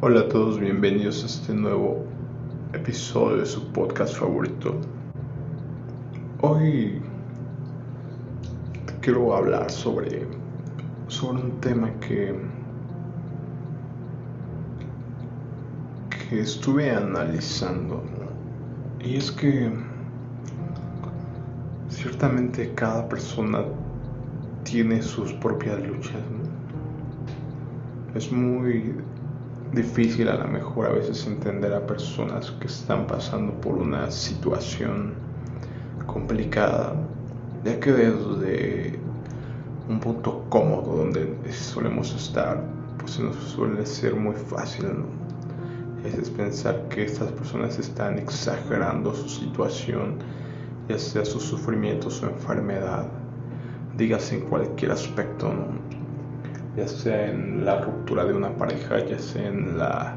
Hola a todos, bienvenidos a este nuevo episodio de su podcast favorito. Hoy quiero hablar sobre, sobre un tema que, que estuve analizando. Y es que ciertamente cada persona tiene sus propias luchas. Es muy difícil a lo mejor a veces entender a personas que están pasando por una situación complicada, ya que desde un punto cómodo donde solemos estar, pues nos suele ser muy fácil, Es pensar que estas personas están exagerando su situación, ya sea su sufrimiento, su enfermedad, dígase en cualquier aspecto, ¿no? Ya sea en la ruptura de una pareja, ya sea en la,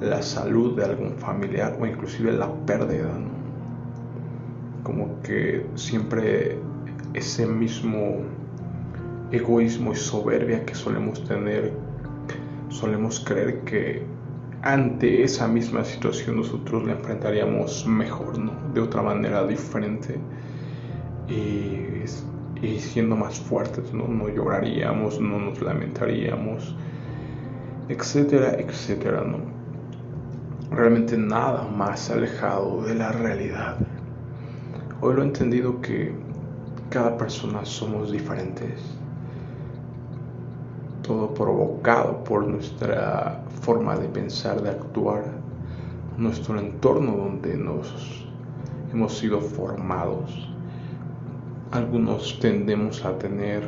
la salud de algún familiar o inclusive la pérdida. Como que siempre ese mismo egoísmo y soberbia que solemos tener, solemos creer que ante esa misma situación nosotros la enfrentaríamos mejor. De otra manera diferente. Y y siendo más fuertes, ¿no? no lloraríamos, no nos lamentaríamos, etcétera, etcétera, ¿no? Realmente nada más alejado de la realidad. Hoy lo he entendido que cada persona somos diferentes, todo provocado por nuestra forma de pensar, de actuar, nuestro entorno donde nos hemos sido formados algunos tendemos a tener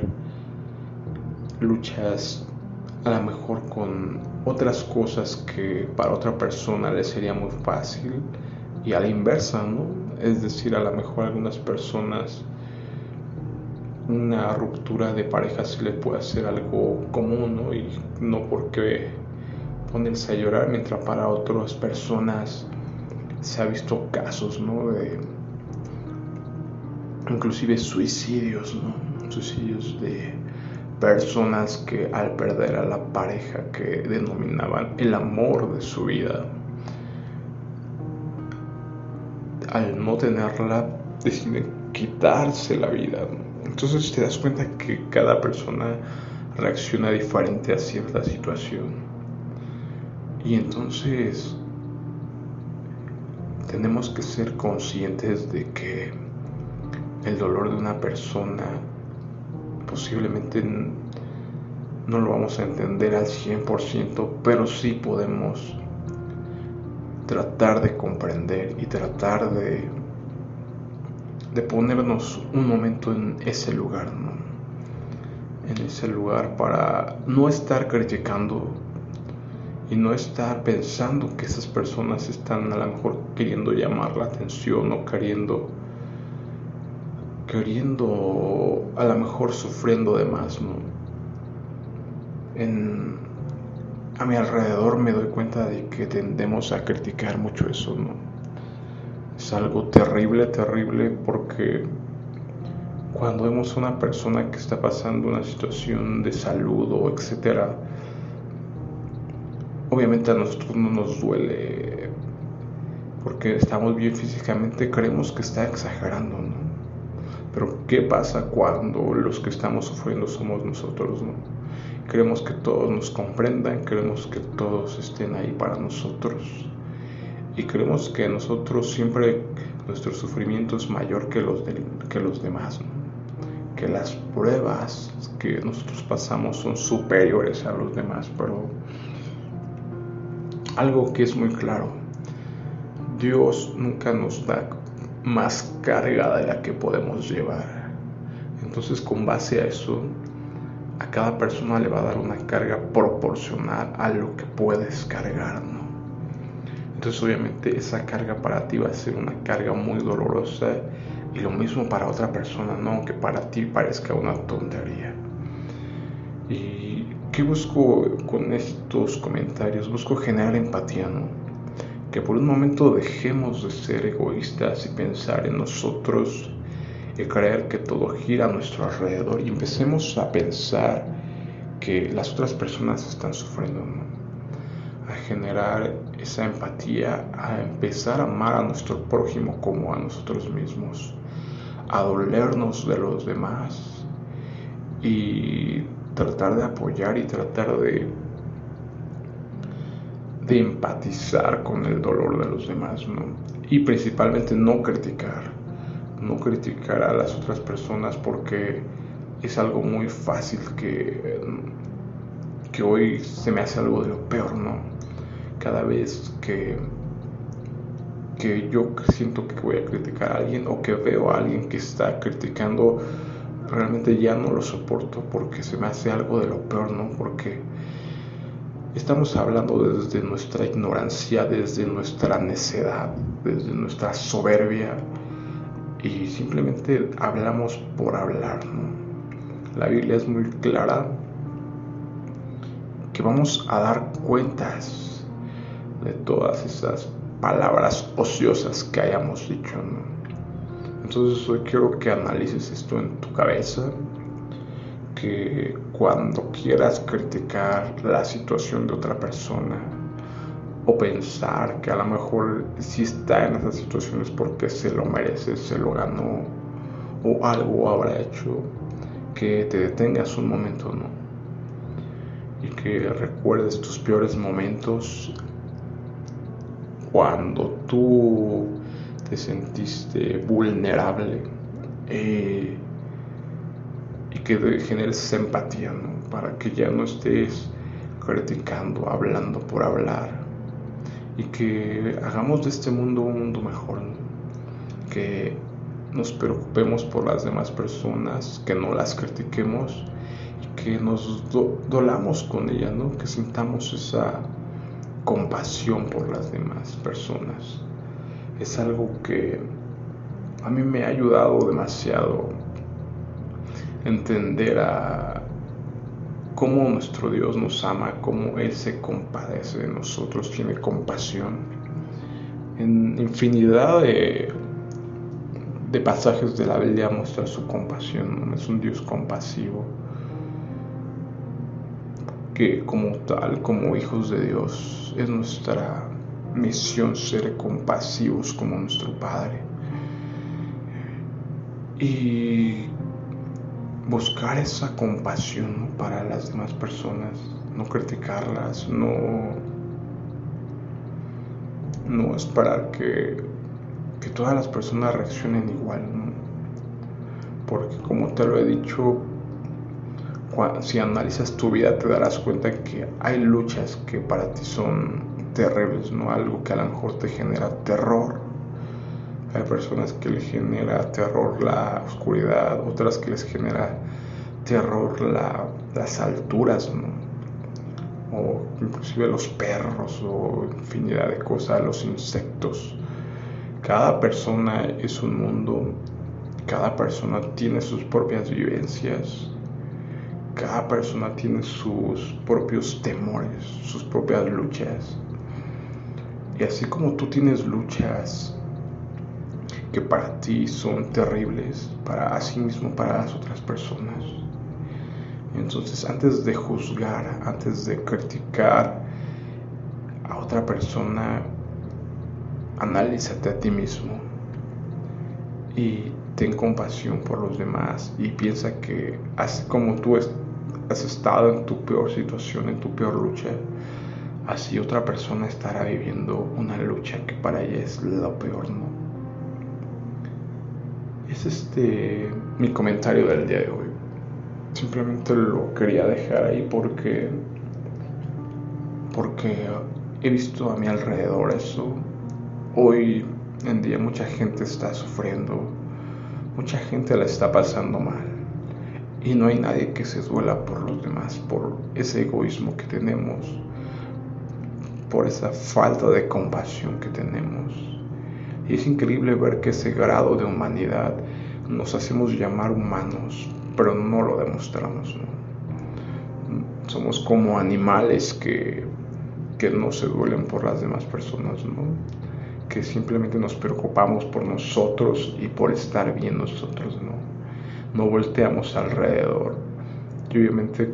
luchas a lo mejor con otras cosas que para otra persona le sería muy fácil y a la inversa, ¿no? Es decir, a lo mejor a algunas personas una ruptura de pareja sí le puede hacer algo común, ¿no? Y no porque ponerse a llorar, mientras para otras personas se ha visto casos, ¿no? De inclusive suicidios, ¿no? Suicidios de personas que al perder a la pareja que denominaban el amor de su vida, al no tenerla, deciden quitarse la vida. Entonces te das cuenta que cada persona reacciona diferente a cierta situación. Y entonces tenemos que ser conscientes de que el dolor de una persona posiblemente no lo vamos a entender al 100%, pero sí podemos tratar de comprender y tratar de, de ponernos un momento en ese lugar, ¿no? En ese lugar para no estar criticando y no estar pensando que esas personas están a lo mejor queriendo llamar la atención o queriendo queriendo, a lo mejor sufriendo de más, ¿no? En, a mi alrededor me doy cuenta de que tendemos a criticar mucho eso, ¿no? Es algo terrible, terrible, porque cuando vemos a una persona que está pasando una situación de salud o etcétera, obviamente a nosotros no nos duele porque estamos bien físicamente, creemos que está exagerando, ¿no? Pero ¿qué pasa cuando los que estamos sufriendo somos nosotros? ¿no? Queremos que todos nos comprendan, queremos que todos estén ahí para nosotros. Y creemos que nosotros siempre nuestro sufrimiento es mayor que los, que los demás. Que las pruebas que nosotros pasamos son superiores a los demás. Pero algo que es muy claro, Dios nunca nos da más carga de la que podemos llevar. Entonces con base a eso, a cada persona le va a dar una carga proporcional a lo que puedes cargar, ¿no? Entonces obviamente esa carga para ti va a ser una carga muy dolorosa y lo mismo para otra persona, ¿no? Aunque para ti parezca una tontería. ¿Y qué busco con estos comentarios? Busco generar empatía, ¿no? Que por un momento dejemos de ser egoístas y pensar en nosotros y creer que todo gira a nuestro alrededor y empecemos a pensar que las otras personas están sufriendo. a generar esa empatía, a empezar a amar a nuestro prójimo como a nosotros mismos, a dolernos de los demás y tratar de apoyar y tratar de, de empatizar con el dolor de los demás, ¿no? Y principalmente no criticar, no criticar a las otras personas porque es algo muy fácil que, que hoy se me hace algo de lo peor, ¿no? cada vez que, que yo siento que voy a criticar a alguien o que veo a alguien que está criticando, realmente ya no lo soporto porque se me hace algo de lo peor, ¿no? Porque estamos hablando desde nuestra ignorancia, desde nuestra necedad, desde nuestra soberbia y simplemente hablamos por hablar, ¿no? La Biblia es muy clara que vamos a dar cuentas de todas esas palabras ociosas que hayamos dicho. Entonces hoy quiero que analices esto en tu cabeza, que cuando quieras criticar la situación de otra persona o pensar que a lo mejor si está en esa situación es porque se lo merece, se lo ganó o algo habrá hecho, que te detengas un momento, ¿no? Y que recuerdes tus peores momentos cuando tú te sentiste vulnerable eh, y que generes empatía, Para que ya no estés criticando, hablando por hablar y que hagamos de este mundo un mundo mejor, que nos preocupemos por las demás personas, que no las critiquemos y que nos dolamos con ellas, ¿no? que sintamos esa compasión por las demás personas. Es algo que a mí me ha ayudado demasiado entender a cómo nuestro Dios nos ama, cómo Él se compadece de nosotros, tiene compasión. En infinidad de, de pasajes de la Biblia muestra su compasión, es un Dios compasivo que como tal, como hijos de Dios, es nuestra misión ser compasivos como nuestro Padre. Y buscar esa compasión para las demás personas, no criticarlas, no, no esperar que, que todas las personas reaccionen igual, porque como te lo he dicho, si analizas tu vida te darás cuenta que hay luchas que para ti son terribles, ¿no? Algo que a lo mejor te genera terror. Personas que les genera terror la oscuridad, otras que les genera terror las alturas, ¿no? O inclusive los perros o infinidad de cosas, los insectos. Cada persona es un mundo, cada persona tiene sus propias vivencias, cada persona tiene sus propios temores, sus propias luchas. Y así como tú tienes luchas que para ti son terribles, para sí mismo, para las otras personas. Entonces, antes de juzgar, antes de criticar a otra persona, analízate a ti mismo y ten compasión por los demás y piensa que así como tú has estado en tu peor situación, en tu peor lucha, así otra persona estará viviendo una lucha que para ella es lo peor, ¿no? Es este mi comentario del día de hoy. Simplemente lo quería dejar ahí porque porque he visto a mi alrededor eso. Hoy en día mucha gente está sufriendo, mucha gente la está pasando mal y no hay nadie que se duela por los demás, por ese egoísmo que tenemos, por esa falta de compasión que tenemos. Y es increíble ver que ese grado de humanidad nos hacemos llamar humanos, pero no lo demostramos. Somos como animales que, que no se duelen por las demás personas, ¿no? que simplemente nos preocupamos por nosotros y por estar bien nosotros, ¿no? no volteamos alrededor. Y obviamente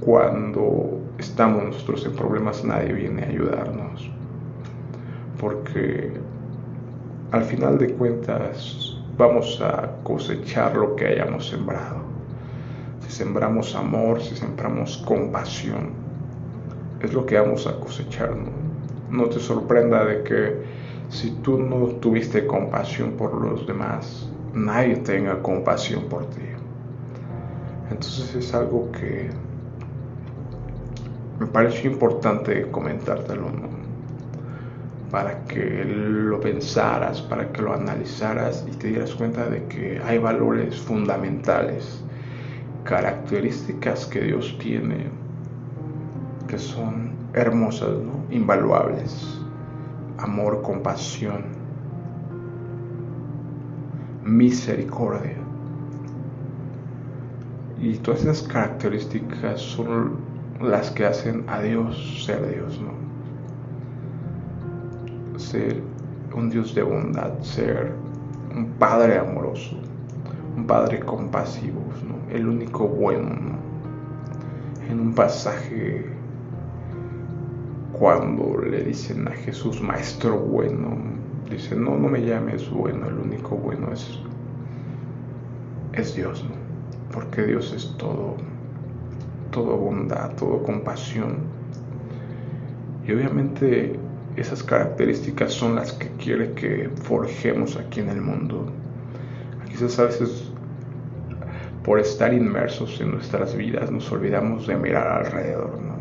cuando estamos nosotros en problemas, nadie viene a ayudarnos. Porque al final de cuentas vamos a cosechar lo que hayamos sembrado. Si sembramos amor, si sembramos compasión, es lo que vamos a cosechar. No, no te sorprenda de que si tú no tuviste compasión por los demás, nadie tenga compasión por ti. Entonces es algo que me pareció importante comentártelo, para que lo pensaras, para que lo analizaras y te dieras cuenta de que hay valores fundamentales, características que Dios tiene que son hermosas, invaluables. Amor, compasión, misericordia. Y todas esas características son las que hacen a Dios ser Dios, ¿no? Ser un Dios de bondad, ser un Padre amoroso, un Padre compasivo, ¿no? El único bueno, ¿no? En un pasaje cuando le dicen a Jesús, Maestro bueno, dice, no, no me llames bueno, el único bueno es, es Dios. Porque Dios es todo todo bondad, todo compasión. Y obviamente esas características son las que quiere que forjemos aquí en el mundo. Quizás a veces por estar inmersos en nuestras vidas nos olvidamos de mirar alrededor, ¿no?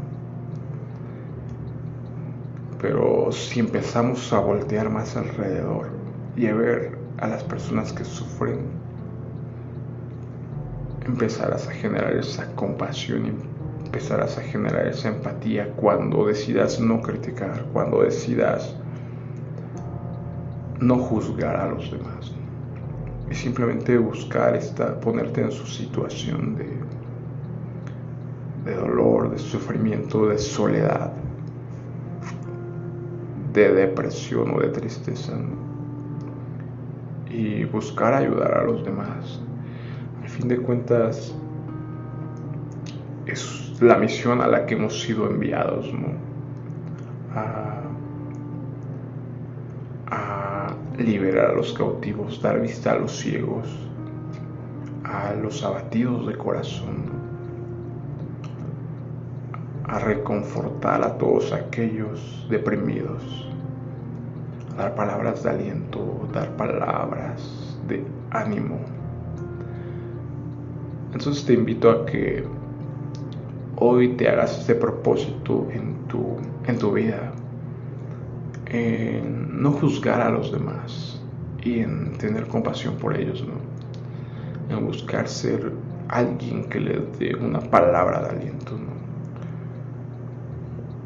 Pero si empezamos a voltear más alrededor y a ver a las personas que sufren, empezarás a generar esa compasión empezarás a generar esa empatía cuando decidas no criticar, cuando decidas no juzgar a los demás. Y simplemente buscar esta, ponerte en su situación de, de dolor, de sufrimiento, de soledad, de depresión o de tristeza. Y buscar ayudar a los demás al fin de cuentas es la misión a la que hemos sido enviados, ¿no? A, a liberar a los cautivos, dar vista a los ciegos, a los abatidos de corazón, a reconfortar a todos aquellos deprimidos, a dar palabras de aliento, dar palabras de ánimo entonces te invito a que hoy te hagas este propósito en tu, en tu vida, en no juzgar a los demás y en tener compasión por ellos, ¿no? En buscar ser alguien que les dé una palabra de aliento,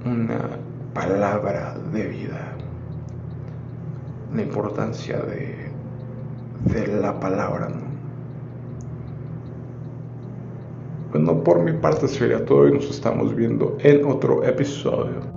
¿no? Una palabra de vida. La importancia de, de la palabra, ¿no? Bueno, por mi parte sería todo y nos estamos viendo en otro episodio.